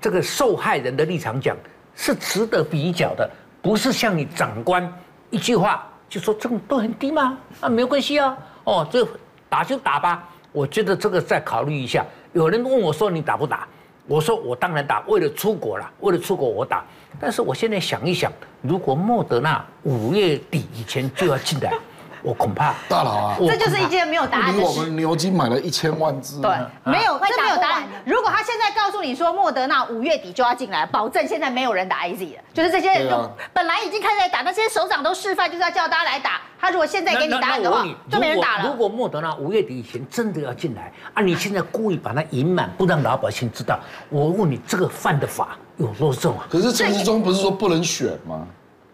S16: 这个受害人的立场讲。是值得比较的，不是像你长官一句话就说这个都很低吗？啊，没有关系啊，哦，这打就打吧。我觉得这个再考虑一下。有人问我说你打不打？我说我当然打，为了出国了，为了出国我打。但是我现在想一想，如果莫德纳五月底以前就要进来。我恐怕
S17: 大佬啊，
S1: 这就是一件没有答案的事。
S17: 我们牛津买了一千万只，
S1: 对，没有，这没有答案。如果他现在告诉你说莫德纳五月底就要进来，保证现在没有人打 AZ 了，就是这些人就本来已经开始在打，那些首长都示范就是要叫大家来打。他如果现在给你答案的话，就没人打了。
S16: 如果莫德纳五月底以前真的要进来，啊，你现在故意把它隐瞒，不让老百姓知道，我问你，这个犯的法有多重啊？
S17: 可是陈时中不是说不能选吗？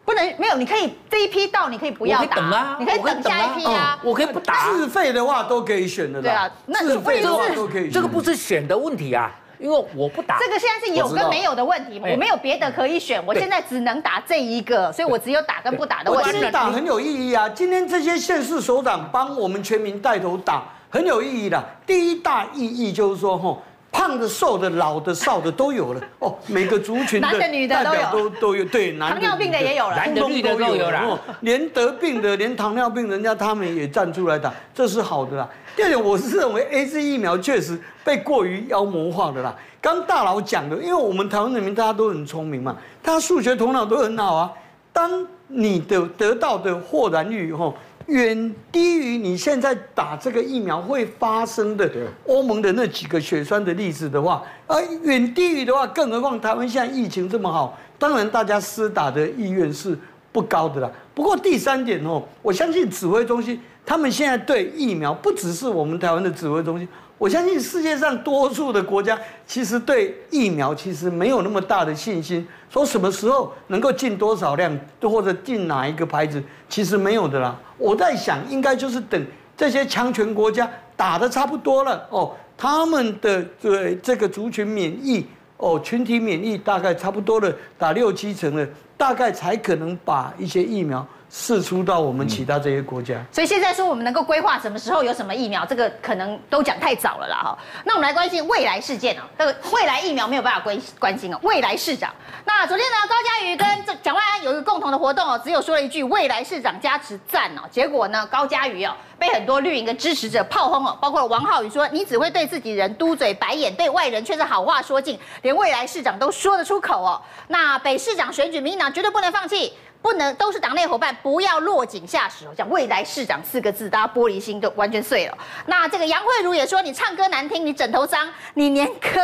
S1: 不能没有，你可以这一批到，你可以不要打，
S16: 啊、
S1: 你可以等下一批啊。
S16: 我可以不打，
S15: 自费的话都可以选的。
S1: 对啊，
S15: 那自费的话都可以。
S16: 这个不是选的问题啊，因为我不打。
S1: 这个现在是有跟没有的问题，我，我没有别的可以选，我现在只能打这一个，所以我只有打跟不打的问题。
S15: 我觉得打很有意义啊，今天这些县市首长帮我们全民带头打，很有意义的。第一大意义就是说，吼。胖的、瘦的、老的、少的都有了哦，每个族群的
S1: 男的、女的
S15: 代表
S1: 都有，
S15: 都都有，对，男的、
S1: 糖尿病的也有了，
S16: 男的、女的都有了，
S15: 哦，连得病的、连糖尿病人家他们也站出来打，这是好的啦。第二点，我是认为 AZ 疫苗确实被过于妖魔化的啦。刚大佬讲的，因为我们台湾人民大家都很聪明嘛，他数学头脑都很好啊。当你的得到的豁然率吼远低于你现在打这个疫苗会发生的欧盟的那几个血栓的例子的话，而远低于的话，更何况台湾现在疫情这么好，当然大家施打的意愿是不高的啦。不过第三点哦，我相信指挥中心他们现在对疫苗不只是我们台湾的指挥中心。我相信世界上多数的国家其实对疫苗其实没有那么大的信心，说什么时候能够进多少量，或者进哪一个牌子，其实没有的啦。我在想，应该就是等这些强权国家打得差不多了哦，他们的对这个族群免疫哦，群体免疫大概差不多了，打六七成了，大概才可能把一些疫苗。释出到我们其他这些国家，
S1: 所以现在说我们能够规划什么时候有什么疫苗，这个可能都讲太早了啦哈。那我们来关心未来事件啊，这个未来疫苗没有办法关关心哦。未来市长，那昨天呢，高嘉瑜跟这蒋万安有一个共同的活动哦，只有说了一句未来市长加持赞哦，结果呢，高嘉瑜哦被很多绿营的支持者炮轰哦，包括王浩宇说你只会对自己人嘟嘴白眼，对外人却是好话说尽，连未来市长都说得出口哦。那北市长选举，民党绝对不能放弃。不能都是党内伙伴，不要落井下石。讲未来市长四个字，大家玻璃心都完全碎了。那这个杨慧如也说，你唱歌难听，你枕头脏，你连歌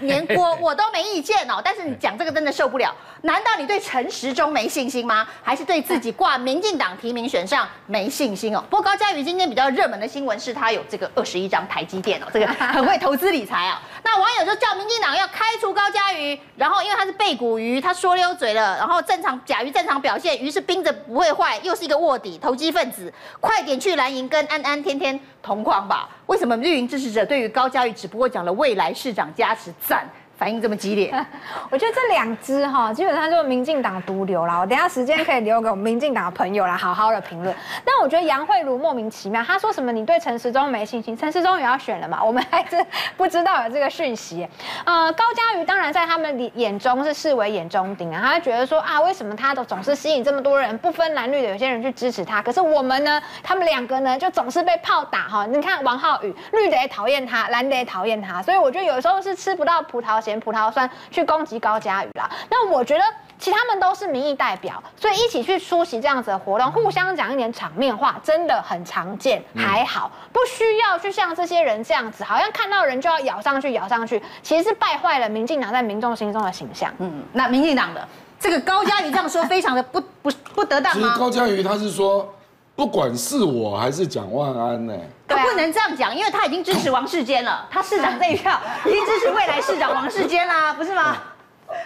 S1: 连锅 我都没意见哦。但是你讲这个真的受不了。难道你对陈时中没信心吗？还是对自己挂民进党提名选上没信心哦？不过高嘉瑜今天比较热门的新闻是他有这个二十一张台积电哦，这个很会投资理财啊。那网友就叫民进党要开除高嘉瑜，然后因为他是背骨鱼，他说溜嘴了，然后正常甲鱼正常表现。于是冰着不会坏，又是一个卧底投机分子，快点去蓝营跟安安天天同框吧！为什么绿营支持者对于高嘉瑜只不过讲了未来市长加持赞？反应这么激烈，
S14: 我觉得这两支哈，基本上就是民进党毒瘤啦。我等下时间可以留给我们民进党的朋友来好好的评论。但我觉得杨慧如莫名其妙，他说什么你对陈时中没信心，陈时中也要选了嘛？我们还是不知道有这个讯息。呃，高嘉瑜当然在他们眼中是视为眼中钉啊，他觉得说啊，为什么他都总是吸引这么多人，不分蓝绿的有些人去支持他，可是我们呢，他们两个呢就总是被炮打哈。你看王浩宇，绿的也讨厌他，蓝的也讨厌他，所以我觉得有时候是吃不到葡萄。嫌葡萄酸去攻击高嘉瑜啦，那我觉得其他们都是民意代表，所以一起去出席这样子的活动，互相讲一点场面话，真的很常见，还好不需要去像这些人这样子，好像看到人就要咬上去，咬上去，其实是败坏了民进党在民众心中的形象。
S1: 嗯，那民进党的这个高嘉瑜这样说，非常的不不不得当吗？
S17: 其实高嘉瑜他是说，不管是我还是蒋万安呢。
S1: 他不能这样讲，因为他已经支持王世坚了，他市长这一票 已经支持未来市长王世坚啦，不是吗？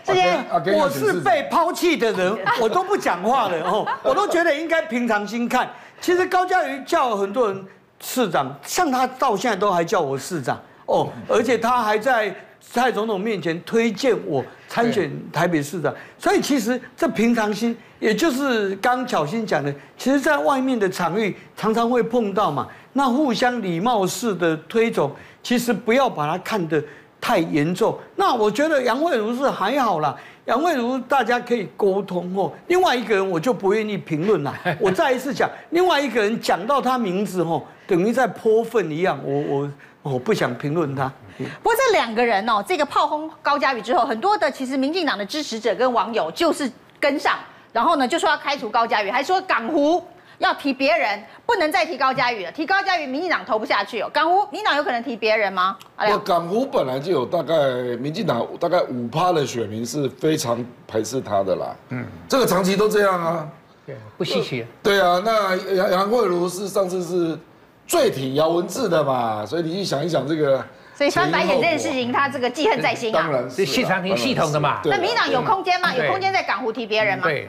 S1: 世坚，
S15: 我是被抛弃的人，我都不讲话了哦，我都觉得应该平常心看。其实高嘉瑜叫很多人市长，像他到现在都还叫我市长哦，而且他还在蔡总统面前推荐我参选台北市长，所以其实这平常心，也就是刚巧心讲的，其实在外面的场域常常会碰到嘛。那互相礼貌式的推崇，其实不要把它看得太严重。那我觉得杨慧茹是还好啦，杨慧茹大家可以沟通哦。另外一个人我就不愿意评论了。我再一次讲，另外一个人讲到他名字哦，等于在泼粪一样。我我我不想评论他。
S1: 不过这两个人哦，这个炮轰高嘉瑜之后，很多的其实民进党的支持者跟网友就是跟上，然后呢就说要开除高嘉瑜，还说港湖。要提别人，不能再提高嘉瑜了。提高嘉瑜，民进党投不下去哦。港湖，民进党有可能提别人吗？
S17: 我港湖本来就有大概民进党大概五趴的选民是非常排斥他的啦。嗯，这个长期都这样啊。
S16: 对，不稀奇。
S17: 对啊，那杨杨慧茹是上次是最挺姚文智的嘛，所以你去想一想这个。
S1: 所以翻白眼这件事情，他这个记恨在心啊。
S17: 当然是
S16: 谢长廷系统的嘛。
S1: 那民进党有空间吗？有空间在港湖提别人吗？
S16: 对。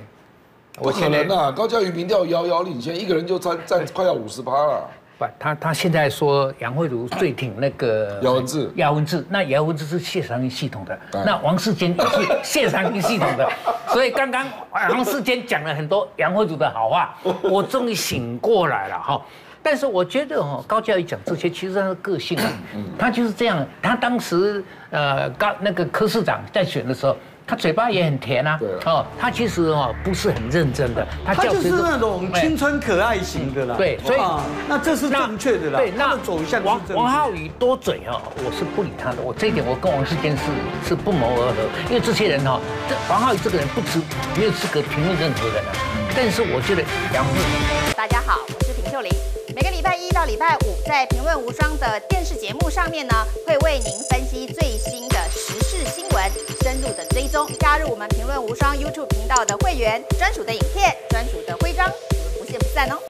S17: 不可能啊！高嘉瑜民调遥遥领先，一个人就占占快要五十趴了。
S16: 不，他他现在说杨慧如最挺那个
S17: 姚文智，
S16: 姚文智，那姚文智是谢长廷系统的，那王世坚也是 谢长廷系统的，所以刚刚王世坚讲了很多杨慧如的好话，我终于醒过来了哈。但是我觉得哦，高教育讲这些，其实他的个性啊，他就是这样。他当时呃，高那个柯市长在选的时候。他嘴巴也很甜啊，哦，他其实哦不是很认真的，
S15: 他就是那种青春可爱型的啦。
S16: 对，所以
S15: 那这是正确的啦。
S16: 对，那走向王王浩宇多嘴哦，我是不理他的。我这一点我跟王世坚是是不谋而合，因为这些人哈，这王浩宇这个人不值，没有资格评论任何人啊。但是我觉得杨慧，
S1: 大家好，我是平秀琳。每个礼拜一到礼拜五，在评论无双的电视节目上面呢，会为您分析最新的时事新闻，深入的追踪。加入我们评论无双 YouTube 频道的会员，专属的影片，专属的徽章，我们不见不散哦。